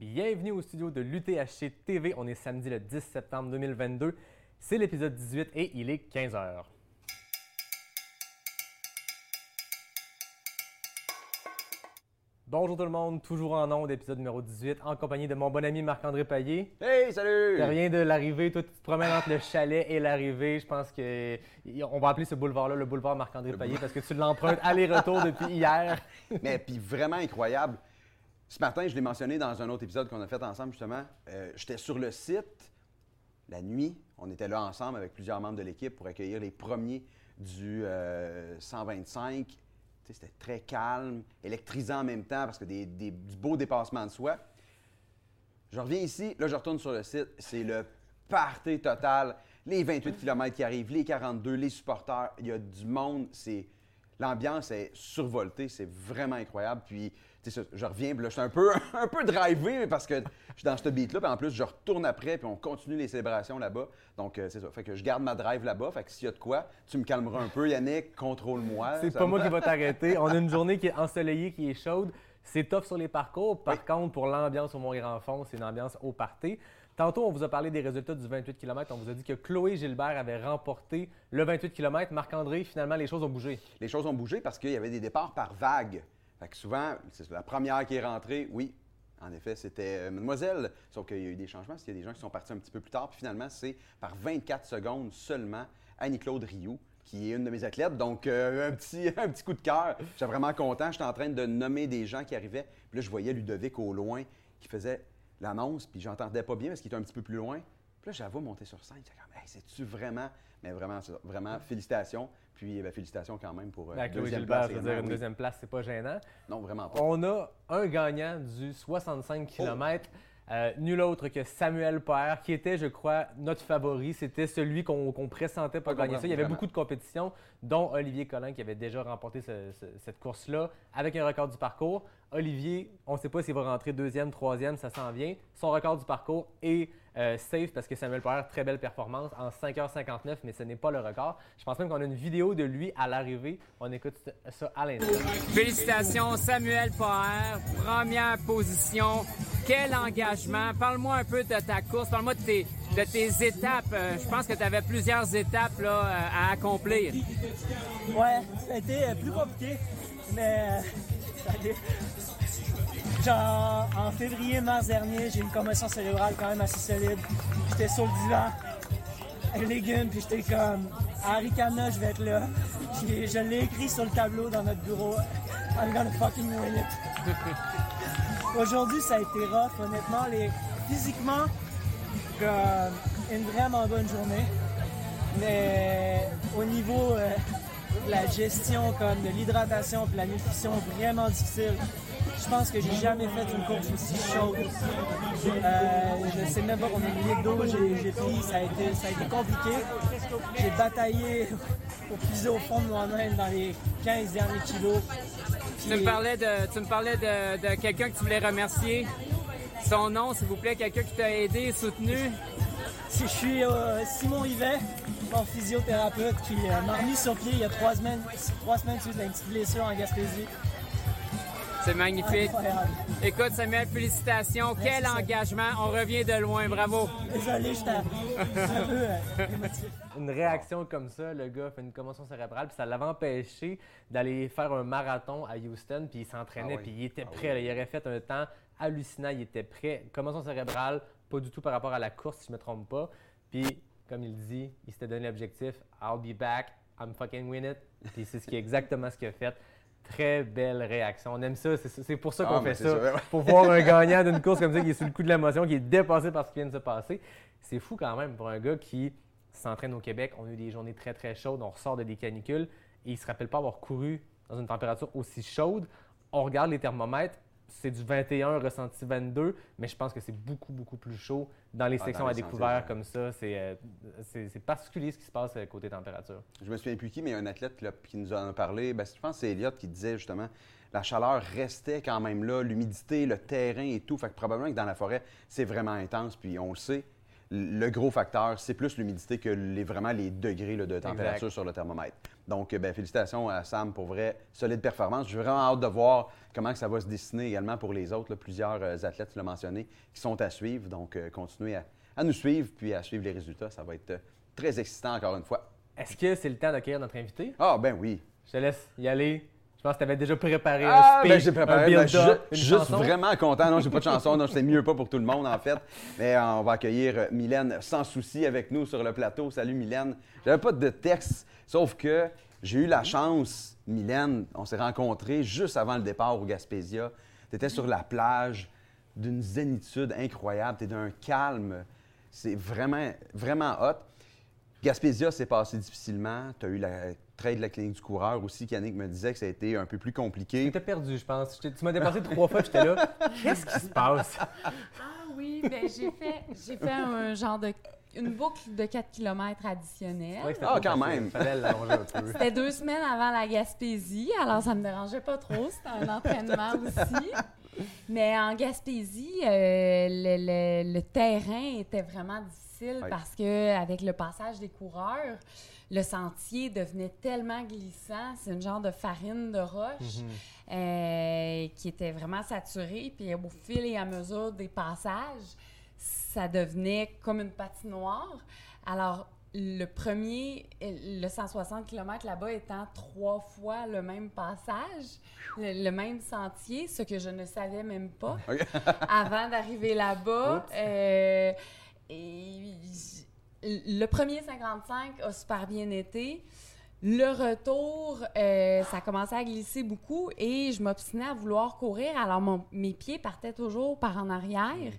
Bienvenue au studio de l'UTHC TV. On est samedi le 10 septembre 2022. C'est l'épisode 18 et il est 15h. Bonjour tout le monde, toujours en ondes, épisode numéro 18, en compagnie de mon bon ami Marc-André Paillé. Hey, salut! Tu rien de l'arrivée, toi tu te promènes entre le chalet et l'arrivée. Je pense que on va appeler ce boulevard-là le boulevard Marc-André Paillé parce que tu l'empruntes aller-retour depuis hier. Mais puis vraiment incroyable. Ce matin, je l'ai mentionné dans un autre épisode qu'on a fait ensemble justement. euh, J'étais sur le site la nuit. On était là ensemble avec plusieurs membres de l'équipe pour accueillir les premiers du euh, 125. Tu sais, C'était très calme, électrisant en même temps parce que des, des- du beau dépassement de soi. Je reviens ici, là je retourne sur le site, c'est le party total. Les 28 km qui arrivent, les 42, les supporters, il y a du monde, c'est l'ambiance est survoltée, c'est vraiment incroyable. Puis je reviens, là je suis un peu un peu drivé parce que je suis dans ce beat là, puis en plus je retourne après puis on continue les célébrations là-bas. Donc euh, c'est ça, fait que je garde ma drive là-bas, fait que s'il y a de quoi, tu me calmeras un peu Yannick, contrôle-moi. C'est pas me- moi qui va t'arrêter. On a une journée qui est ensoleillée, qui est chaude. C'est tough sur les parcours. Par Oui. contre, pour l'ambiance au Mont-Grand-Fond, c'est une ambiance au party. Tantôt, on vous a parlé des résultats du 28 km. On vous a dit que Chloé Gilbert avait remporté le 28 km. Marc-André, finalement, les choses ont bougé. les choses ont bougé parce qu'il y avait des départs par vague. Fait que souvent, c'est la première qui est rentrée, oui, en effet, c'était euh, Mademoiselle. Sauf qu'il y a eu des changements, parce qu'il y a des gens qui sont partis un petit peu plus tard. Puis finalement, c'est par 24 secondes seulement Annie-Claude Rioux, qui est une de mes athlètes. Donc, euh, un, petit, un petit coup de cœur. J'étais vraiment content. J'étais en train de nommer des gens qui arrivaient. Puis là, je voyais Ludovic au loin qui faisait l'annonce, puis j'entendais pas bien parce qu'il était un petit peu plus loin. Puis là, j'avoue monter sur scène. J'étais comme, hey, c'est-tu vraiment. Mais vraiment, vraiment, félicitations. Puis, ben, félicitations quand même pour euh, Ben, Chloé deuxième Gilbert, place dire, une oui. deuxième place, c'est pas gênant. Non, vraiment pas. On a un gagnant du 65 km. nul autre que Samuel Paire, qui était, je crois, notre favori. C'était celui qu'on pressentait pour gagner ça. Il y avait vraiment. beaucoup de compétitions, dont Olivier Collin, qui avait déjà remporté ce- ce- cette course-là avec un record du parcours. Olivier, on ne sait pas s'il va rentrer deuxième, troisième, ça s'en vient. Son record du parcours est euh, safe parce que Samuel Paire, très belle performance en 5h59, mais ce n'est pas le record. Je pense même qu'on a une vidéo de lui à l'arrivée. On écoute ça à l'instant. Félicitations, Samuel Paher, première position. Quel engagement. Parle-moi un peu de ta course, parle-moi de tes, de tes étapes. Euh, Je pense que tu avais plusieurs étapes là, euh, à accomplir. Ouais, ça a été plus compliqué, mais euh, Genre, en février-mars dernier, j'ai une commotion cérébrale quand même assez solide. J'étais sur le divan, avec les légumes, puis j'étais comme, à Ricana, je vais être là. Je l'ai écrit sur le tableau dans notre bureau. I'm gonna fucking win it. Aujourd'hui, ça a été rough, honnêtement. Les... Physiquement, une vraiment bonne journée. Mais au niveau euh, la gestion comme de l'hydratation et de la nutrition, vraiment difficile. Je pense que j'ai jamais fait une course aussi chaude. Euh, je sais même pas combien de litres d'eau j'ai j'ai pris. Ça a, été, ça a été compliqué. J'ai bataillé pour puiser au fond de moi-même dans les 15 derniers kilos. Tu me parlais de, tu me parlais de, de quelqu'un que tu voulais remercier. Son nom, s'il vous plaît, quelqu'un qui t'a aidé, soutenu. Si je suis euh, Simon Yvet, mon physiothérapeute, qui euh, m'a remis sur pied il y a trois semaines, trois semaines suite à une petite blessure en Gaspésie. C'est magnifique. Incroyable. Écoute, Samuel, félicitations. Quel engagement. On revient de loin. Bravo. Désolé, j'étais un peu euh, émotif. une réaction comme ça, le gars fait une commotion cérébrale, puis ça l'avait empêché d'aller faire un marathon à Houston, puis il s'entraînait, Ah oui. puis il était Ah prêt. il aurait fait un temps hallucinant, il était prêt. Commotion cérébrale, pas du tout par rapport à la course, si je me trompe pas. Puis, comme il dit, il s'était donné l'objectif I'll be back, I'm fucking win it. Puis c'est ce qui est exactement ce qu'il a fait. Très belle réaction. On aime ça. C'est pour ça qu'on Ah, fait mais c'est ça. ouais. Pour voir un gagnant d'une course comme ça qui est sous le coup de l'émotion, qui est dépassé par ce qui vient de se passer. C'est fou quand même pour un gars qui s'entraîne au Québec. On a eu des journées très très chaudes, on ressort de des canicules et il se rappelle pas avoir couru dans une température aussi chaude. On regarde les thermomètres, c'est du 21 ressenti 22, mais je pense que c'est beaucoup beaucoup plus chaud dans les Ah, sections dans à découvert comme ça. C'est euh, c'est- c'est particulier ce qui se passe euh, côté température. Je me souviens plus qui, mais il y a un athlète là, qui nous en a parlé. Ben, je pense que c'est Elliott qui disait justement la chaleur restait quand même là, l'humidité, le terrain et tout. Fait que probablement que dans la forêt, c'est vraiment intense. Puis on le sait, le gros facteur, c'est plus l'humidité que les, vraiment les degrés là, de température Exact. sur le thermomètre. Donc, ben, félicitations à Sam pour vrai, solide performance. J'ai vraiment hâte de voir comment que ça va se dessiner également pour les autres. là. Plusieurs euh, athlètes, tu l'as mentionné, qui sont à suivre. Donc, euh, continuez à, à nous suivre puis à suivre les résultats. Ça va être euh, très excitant encore une fois. Est-ce que c'est le temps d'accueillir notre invité? Ah, ben oui. Je te laisse y aller. Je pense que tu avais déjà préparé Ah, un speech, ben, j'ai un préparé. ben, je une juste chanson. vraiment content. Non, j'ai pas de chanson. Non, c'est mieux pas pour tout le monde, en fait. Mais euh, on va accueillir euh, Mylène sans souci avec nous sur le plateau. Salut, Mylène. J'avais pas de texte, sauf que j'ai eu la chance, Mylène, on s'est rencontrés juste avant le départ au Gaspésia. Tu étais sur la plage d'une zénitude incroyable. Tu es d'un calme. C'est vraiment, vraiment hot. Gaspésia s'est passé difficilement. Tu as eu la trade de la clinique du coureur aussi. Yannick me disait que ça a été un peu plus compliqué. Tu t'es perdu, je pense. Je Tu m'as dépassé trois fois, j'étais là. Qu'est-ce qui se passe? Ah oui, ben j'ai fait, j'ai fait un genre de une boucle de 4 km C'est vrai additionnelle. que c'était Ah, quand même. Fallait l'allonger un peu. C'était deux semaines avant la Gaspésie, alors ça me dérangeait pas trop. C'était un entraînement aussi. Mais en Gaspésie, euh, le, le- le terrain était vraiment difficile Oui. parce que avec le passage des coureurs, le sentier devenait tellement glissant. C'est une genre de farine de roche Mhm. euh, qui était vraiment saturée. Puis au fil et à mesure des passages, ça devenait comme une patinoire. Alors, le premier, le 160 km là-bas étant trois fois le même passage, le, le même sentier, ce que je ne savais même pas avant d'arriver là-bas. Euh, et le premier 55 a super bien été. Le retour, euh, ça commençait à glisser beaucoup et je m'obstinais à vouloir courir. Alors, mon- mes pieds partaient toujours par en arrière.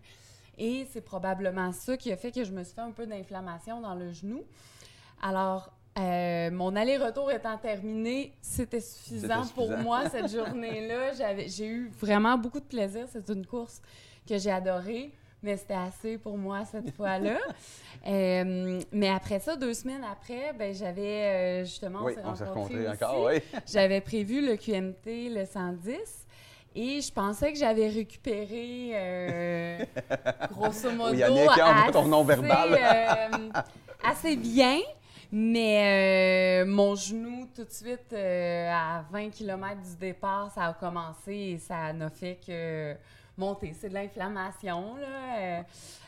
Et c'est probablement ça qui a fait que je me suis fait un peu d'inflammation dans le genou. Alors, euh, mon aller-retour étant terminé, c'était suffisant, C'était pour suffisant. moi cette journée-là. J'ai eu vraiment beaucoup de plaisir. C'est une course que j'ai adorée, mais c'était assez pour moi cette fois-là. Euh, mais après ça, deux semaines après, ben, j'avais euh, justement, Oui, on s'est rencontrés encore, oui. J'avais prévu le QMT, le 110. Et je pensais que j'avais récupéré, euh, grosso modo, hein, on voit ton assez, non-verbal. euh, assez bien. Mais euh, mon genou, tout de suite, euh, à 20 km du départ, ça a commencé et ça n'a fait que monter. C'est de l'inflammation, là. Euh,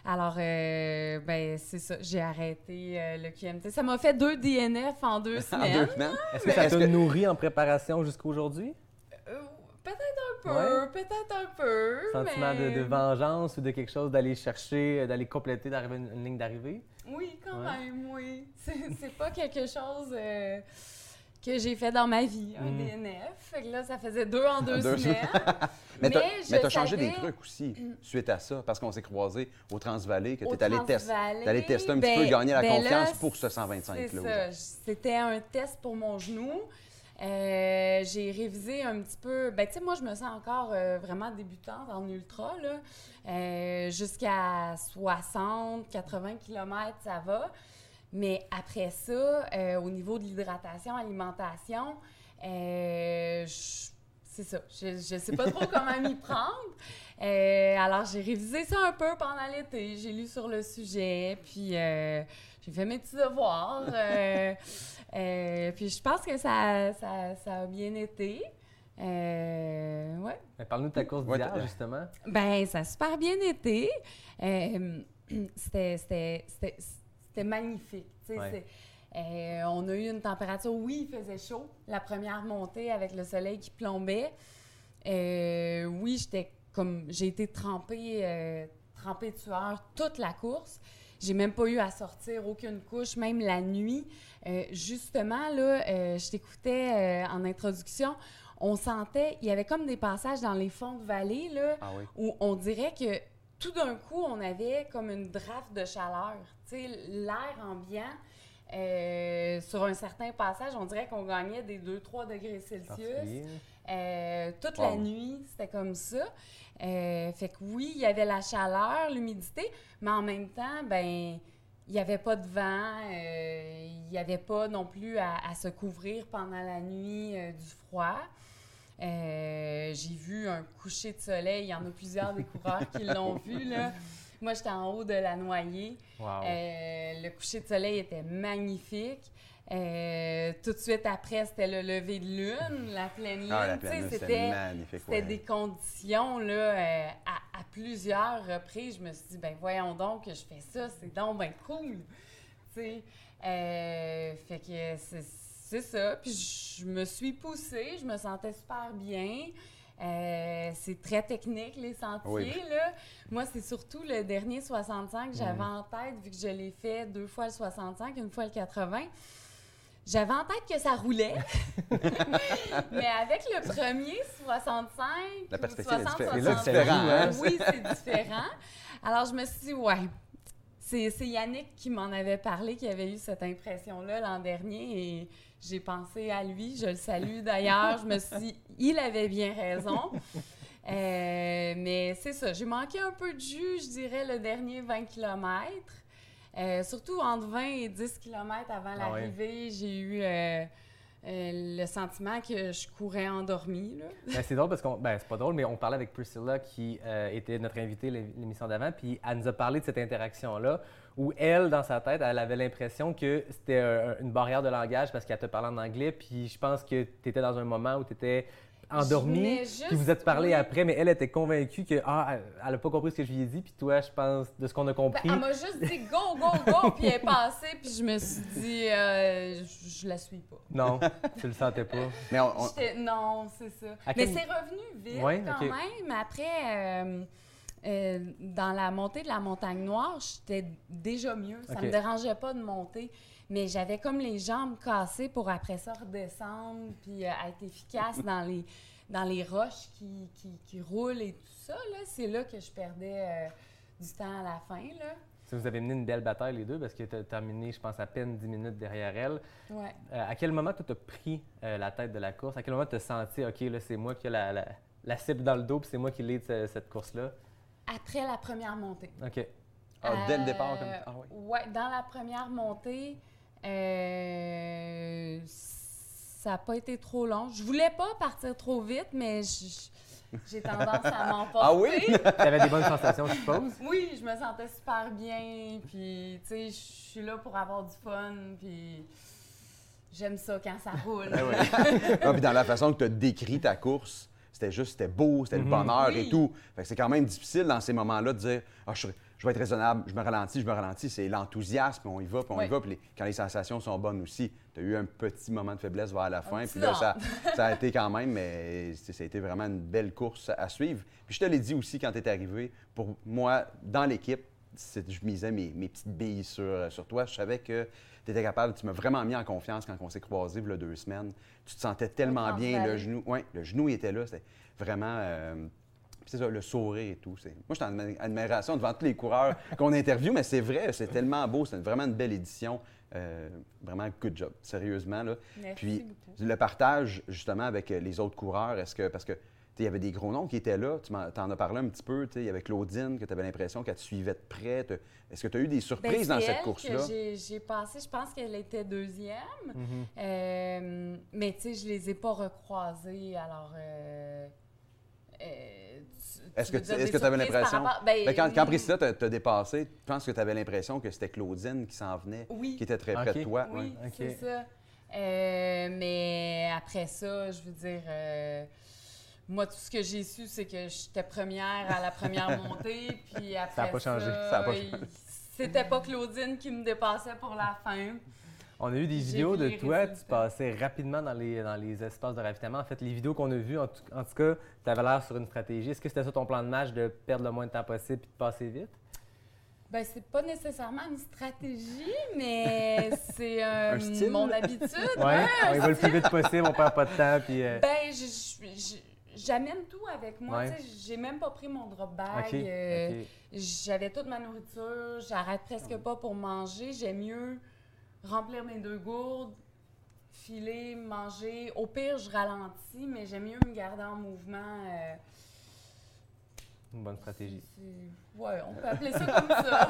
alors, euh, ben, c'est ça. J'ai arrêté euh, le QMT. Ça m'a fait deux DNF en deux En semaines. deux semaines. Est-ce que ça t'a nourri en préparation jusqu'à aujourd'hui? Euh, peut-être un peu, Ouais. peut-être un peu. Sentiment mais... de, de vengeance ou de quelque chose d'aller chercher, d'aller compléter, d'arriver à une, une ligne d'arrivée? Oui, quand Ouais. même, oui. C'est c'est pas quelque chose euh, que j'ai fait dans ma vie, un Mm. DNF. Fait que là, ça faisait deux en deux, Deux semaines. Mais mais t'as changé savais- des trucs aussi suite à ça, parce qu'on s'est croisés au Transvalley, que tu es allé, test- allé tester un petit ben- peu, gagner la ben confiance là, pour ce 125 C'est là. ça. C'était un test pour mon genou. Euh, j'ai révisé un petit peu. Ben, tu sais, moi, je me sens encore euh, vraiment débutante en ultra, là. Euh, Jusqu'à 60, 80 km, ça va. Mais après ça, euh, au niveau de l'hydratation, alimentation, euh, je- c'est ça. Je ne sais pas trop comment m'y prendre. Euh, alors, j'ai révisé ça un peu pendant l'été. J'ai lu sur le sujet, puis euh, j'ai fait mes petits devoirs. euh, euh, puis je pense que ça, ça, ça a bien été. Euh, ouais. Parle-nous de ta course d'hier, justement. Ben, ça a super bien été. Euh, c'était, c'était, magnifique. Ouais. euh, on a eu une température, oui, il faisait chaud. La première montée avec le soleil qui plombait. Euh, oui, j'étais comme. J'ai été trempée, euh, trempée de sueur toute la course. J'ai même pas eu à sortir aucune couche, même la nuit. Justement, là, je t'écoutais en introduction. On sentait, il y avait comme des passages dans les fonds de vallée, là, Ah oui. où on dirait que tout d'un coup, on avait comme une draft de chaleur. L'air ambiant, euh, sur un certain passage, on dirait qu'on gagnait des 2-3 degrés Celsius. Euh, toute Wow. la nuit, c'était comme ça. Euh, fait que oui, il y avait la chaleur, l'humidité, mais en même temps, ben il n'y avait pas de vent, il n'y avait pas non plus à, à se couvrir pendant la nuit du froid. J'ai vu un coucher de soleil, il y en a plusieurs des coureurs qui l'ont vu. Là. Moi, j'étais en haut de la noyée. Wow. Euh, le coucher de soleil était magnifique. Euh, tout de suite après, c'était le lever de lune, la pleine lune. Ah, lune, c'était magnifique. c'était ouais. des conditions là, euh, à, à plusieurs reprises. Je me suis dit, ben voyons donc que je fais ça, c'est donc ben cool. Euh, fait que c'est c'est ça. Puis je me suis poussée, je me sentais super bien. Euh, c'est très technique, les sentiers. Oui. Là. Moi, c'est surtout le dernier 65 que j'avais en tête, vu que je l'ai fait deux fois le 65, une fois le 80. J'avais en tête que ça roulait. Mais avec le premier 65, La ou perspective est 60, différente. Et là, c'est 62, différent, hein? Oui, c'est différent. Alors, je me suis dit, ouais. C'est Yannick qui m'en avait parlé, qui avait eu cette impression-là l'an dernier et j'ai pensé à lui. Je le salue d'ailleurs. Je me suis dit, il avait bien raison. Euh, mais c'est ça, j'ai manqué un peu de jus, je dirais, le dernier 20 km. surtout entre 20 et 10 km avant Ah ouais. l'arrivée, j'ai eu euh, euh, le sentiment que je courais endormie. Ben, c'est drôle parce qu'on. Ben, c'est pas drôle, mais on parlait avec Priscilla qui euh, était notre invitée l'é- l'émission d'avant, puis elle nous a parlé de cette interaction-là où elle, dans sa tête, elle avait l'impression que c'était une barrière de langage parce qu'elle te parlait en anglais, puis je pense que tu étais dans un moment où tu étais endormie, juste- puis vous êtes parlé oui. après, mais elle était convaincue que ah, elle n'a pas compris ce que je lui ai dit, puis toi, je pense, de ce qu'on a Ben, compris. elle m'a juste dit go, go, go, puis elle est passée, puis je me suis dit, euh, je, je la suis pas. Non, tu le sentais pas. Mais on- Non, c'est ça. À Mais quel- c'est revenu vite Ouais, quand ok. même. Après, euh, euh, dans la montée de la montagne noire, j'étais déjà mieux. Ça Ok. me dérangeait pas de monter. Mais j'avais comme les jambes cassées pour après ça redescendre puis euh, être efficace dans les, dans les roches qui, qui, qui roulent et tout ça. là. C'est là que je perdais euh, du temps à la fin. Là. Ça, Vous avez mené une belle bataille les deux parce que tu as terminé, je pense, à peine 10 minutes derrière elle. Ouais. Euh, à quel moment tu as pris euh, la tête de la course? À quel moment tu as senti, OK, là, c'est moi qui ai la, la, la cible dans le dos, puis c'est moi qui lead ce- cette course-là? Après la première montée. OK. ah, dès le départ, comme ah, oui. Ouais, dans la première montée, euh, ça n'a pas été trop long. Je voulais pas partir trop vite, mais j'ai tendance à m'emporter. Ah oui? Tu avais des bonnes sensations, je suppose? Oui, je me sentais super bien, puis tu sais, je suis là pour avoir du fun, puis j'aime ça quand ça roule. Ah, puis dans la façon que tu as décrit ta course, c'était juste, c'était beau, c'était le Mhm. bonheur et Oui. tout. Fait que c'est quand même difficile dans ces moments-là de dire ah, je, je vais être raisonnable, je me ralentis, je me ralentis. C'est l'enthousiasme, on y va, puis on y va. Puis les- quand les sensations sont bonnes aussi, tu as eu un petit moment de faiblesse vers la fin. petit Puis là, ça, a été quand même, mais ça a été vraiment une belle course à suivre. Puis je te l'ai dit aussi quand tu es arrivé, pour moi, dans l'équipe, je misais mes, mes petites billes sur, sur toi. Je savais que tu étais capable, tu m'as vraiment mis en confiance quand on s'est croisés il y a deux semaines. Tu te sentais tellement bien, le genou, ouais, le genou il était là, c'était vraiment. euh, c'est ça, le sourire et tout. c'est- Moi, je suis en admi- admiration devant tous les coureurs qu'on interviewe, mais c'est vrai, c'est tellement beau, c'est vraiment une belle édition. Euh, vraiment, good job, sérieusement. Là. Merci Puis beaucoup. le partage, justement, avec euh, les autres coureurs, est-ce que. Parce que. Il y avait des gros noms qui étaient là. Tu en as parlé un petit peu. tu sais, Il y avait Claudine, que tu avais l'impression qu'elle te suivait de près. Est-ce que tu as eu des Ben, surprises dans cette course-là? j'ai- J'ai passé, je pense qu'elle était deuxième. Mhm. Euh, mais tu sais, je les ai pas recroisés, alors. euh, euh, Est-ce tu que tu tu avais l'impression. rapport- ben, Ben, quand, quand Priscilla t'a dépassé, je pense que tu avais l'impression que c'était Claudine qui s'en venait, Oui. qui était très près de toi. Oui, c'est ça. Euh, mais après ça, je veux dire, euh, moi, tout ce que j'ai su, c'est que j'étais première à la première montée, puis après Ça a pas changé. Ça a pas il- changé. C'était pas Claudine qui me dépassait pour la fin. On a eu des vidéos de toi, tu passais rapidement dans les, dans les espaces de ravitaillement. En fait, les vidéos qu'on a vues, en tout, en tout cas, tu avais l'air sur une stratégie. Est-ce que c'était ça ton plan de match, de perdre le moins de temps possible et de passer vite? Ben, c'est pas nécessairement une stratégie, mais c'est euh, Un style? mon habitude. Ouais, on y va le plus vite possible, on perd pas de temps. Puis, euh, Ben, j'amène tout avec moi. Ouais. J'ai même pas pris mon drop bag. Euh. J'avais toute ma nourriture, j'arrête presque pas pour manger. J'aime mieux remplir mes deux gourdes, filer, manger. Au pire, je ralentis, mais j'aime mieux me garder en mouvement. euh, Une bonne stratégie. ouais, on peut appeler ça comme ça.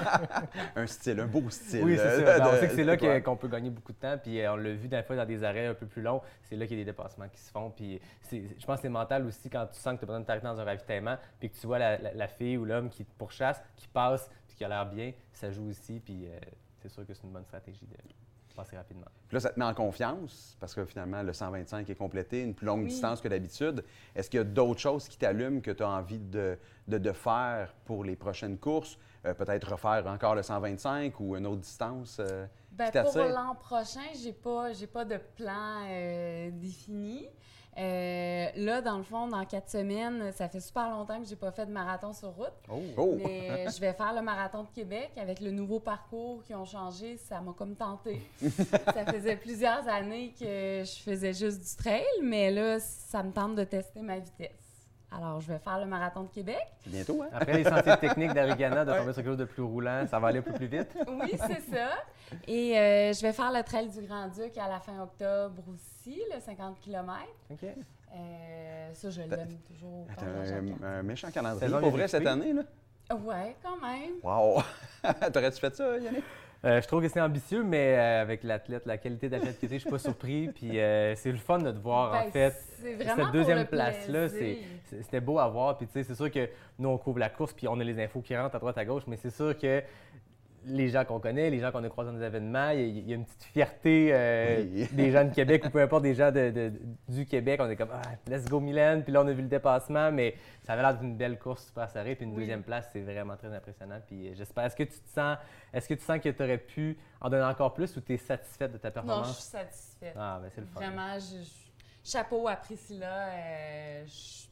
Un style, un beau style. Oui, c'est euh, ça. Ben, on sait que c'est là qu'on peut gagner beaucoup de temps. Puis euh, on l'a vu des fois dans des arrêts un peu plus longs. C'est là qu'il y a des dépassements qui se font. Puis je pense que c'est mental aussi quand tu sens que tu as besoin de t'arrêter dans un ravitaillement. Puis que tu vois la, la- la fille ou l'homme qui te pourchasse, qui passe, puis qui a l'air bien. Ça joue aussi. Puis euh, c'est sûr que c'est une bonne stratégie. de- passer rapidement. Puis là, ça te met en confiance parce que finalement, le 125 est complété, une plus longue Oui. distance que d'habitude. Est-ce qu'il y a d'autres choses qui t'allument que tu as envie de, de- de faire pour les prochaines courses? Euh, Peut-être refaire encore le 125 ou une autre distance euh, Ben, qui pour l'an prochain, j'ai pas, j'ai pas de plan euh, défini. Euh, là, dans le fond, dans quatre semaines, ça fait super longtemps que j'ai pas fait de marathon sur route. Oh! Mais je vais faire le marathon de Québec avec le nouveau parcours qui ont changé. Ça m'a comme tenté. ça faisait plusieurs années que je faisais juste du trail, mais là, ça me tente de tester ma vitesse. Alors, je vais faire le marathon de Québec. Bientôt, hein? Après les sentiers techniques d'Arigana, de tomber sur quelque chose de plus roulant, ça va aller un peu plus vite. Oui, c'est ça. Et euh, je vais faire le trail du Grand-Duc à la fin octobre aussi, le 50 km. OK. Euh, ça, je l'aime toujours. T'as un, un méchant calendrier pour vrai cette année, là? Ouais, quand même. Wow! T'aurais-tu fait ça, Yannick? Euh, je trouve que c'est ambitieux, mais euh, avec l'athlète, la qualité d'athlète que tu je suis pas surpris. Puis euh, c'est le fun de te voir, en Ben, fait. c'est vraiment Cette deuxième place-là, c'était beau à voir. Puis tu sais, c'est sûr que nous, on couvre la course, puis on a les infos qui rentrent à droite, à gauche, mais c'est sûr que les gens qu'on connaît, les gens qu'on a croisés dans des événements, il y, a- il y a une petite fierté euh, Oui. des gens de Québec ou peu importe des gens de- de- du Québec. On est comme, ah, let's go Mylène. Puis là, on a vu le dépassement, mais ça avait l'air d'une belle course super serrée. Puis une Oui. deuxième place, c'est vraiment très impressionnant. Puis euh, j'espère, est-ce que tu te sens, est-ce que tu sens que tu aurais pu en donner encore plus ou tu es satisfaite de ta Non, je suis performance? satisfaite. ah, ben c'est le fun. Vraiment, je- je- chapeau à Priscilla. euh, je-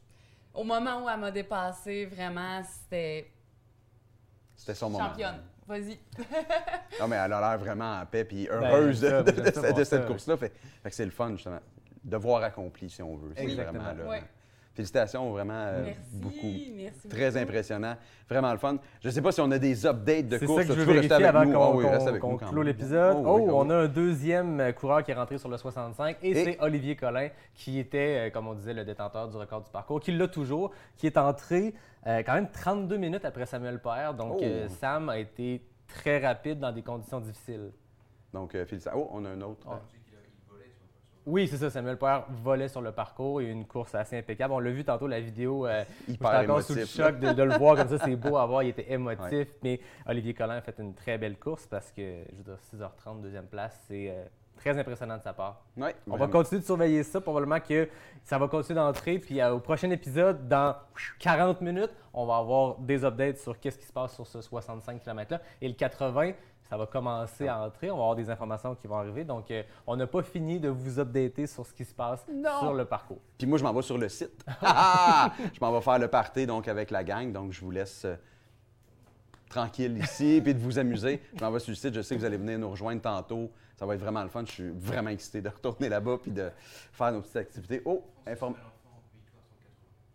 Au moment où elle m'a dépassée, vraiment, c'était C'était son moment. championne. Vas-y. Non, mais elle a l'air vraiment en paix puis Ben, heureuse de, cette course-là. Fait, fait que c'est le fun, justement. Devoir accompli, si on veut. C'est vraiment là. Ouais. Félicitations, vraiment euh, merci. beaucoup. Merci. Très beaucoup. impressionnant. Vraiment le fun. Je ne sais pas si on a des updates de C'est course. ça que je Tu veux vérifier avec avant nous. qu'on Ah clôt l'épisode. Oh, Oh, oui, on a un deuxième coureur qui est rentré sur le 65 et, Et- c'est Olivier Collin qui était, euh, comme on disait, le détenteur du record du parcours, qui l'a toujours, qui est entré euh, quand même 32 minutes après Samuel Père. Donc, Oh. euh, Sam a été très rapide dans des conditions difficiles. Donc, euh, félicitations. Oh, on a un autre. Ah. Oui, c'est ça. Samuel Père volait sur le parcours et une course assez impeccable. On l'a vu tantôt, la vidéo. euh, Hyper encore sous le choc de, de le voir comme ça. C'est beau à voir. Il était émotif. Mais Olivier Collin a fait une très belle course parce que, je veux dire, 6h30, deuxième place, c'est euh, très impressionnant de sa part. On va continuer de surveiller ça. Probablement que ça va continuer d'entrer. Puis euh, au prochain épisode, dans 40 minutes, on va avoir des updates sur qu'est-ce qui se passe sur ce 65 km-là. Et le 80, ça va commencer à entrer. On va avoir des informations qui vont arriver. Donc, euh, on n'a pas fini de vous updater sur ce qui se passe sur le parcours. Puis moi, je m'en vais sur le site. Ah! je m'en vais faire le party donc, avec la gang. Donc, je vous laisse euh, tranquille ici puis de vous amuser. Je m'en vais sur le site. Je sais que vous allez venir nous rejoindre tantôt. Ça va être vraiment le fun. Je suis vraiment excité de retourner là-bas puis de faire nos petites activités. Oh, informe.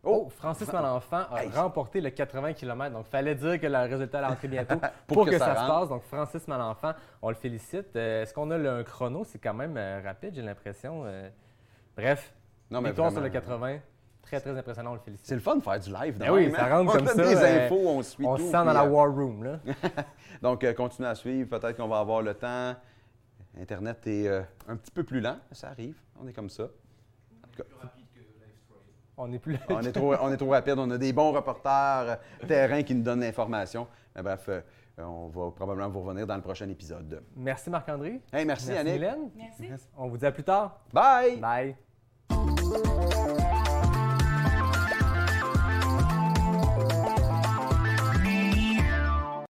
Oh, Francis Malenfant a Hey. remporté le 80 km. Donc, il fallait dire que le résultat allait entrer bientôt pour, Pour que, que ça, ça se rentre. passe. Donc, Francis Malenfant, on le félicite. Euh, Est-ce qu'on a le, un chrono? C'est quand même euh, rapide, j'ai l'impression. Euh, bref, Non, mais victoire sur le 80. Très, très impressionnant, on le félicite. C'est le fun de faire du live. Ben oui, ça rentre on comme ça, des infos, on suit On tout. se sent dans la war room. Là. Donc, euh, continuez à suivre. Peut-être qu'on va avoir le temps. Internet est euh, un petit peu plus lent. Ça arrive. On est comme ça. On n'est plus On est, trop, on est trop rapide. On a des bons reporters euh, terrain qui nous donnent l'information. Mais bref, euh, on va probablement vous revenir dans le prochain épisode. Merci Marc-André. Hey, merci, Merci Yannick. Mylène. Merci. On vous dit à plus tard. Bye! Bye.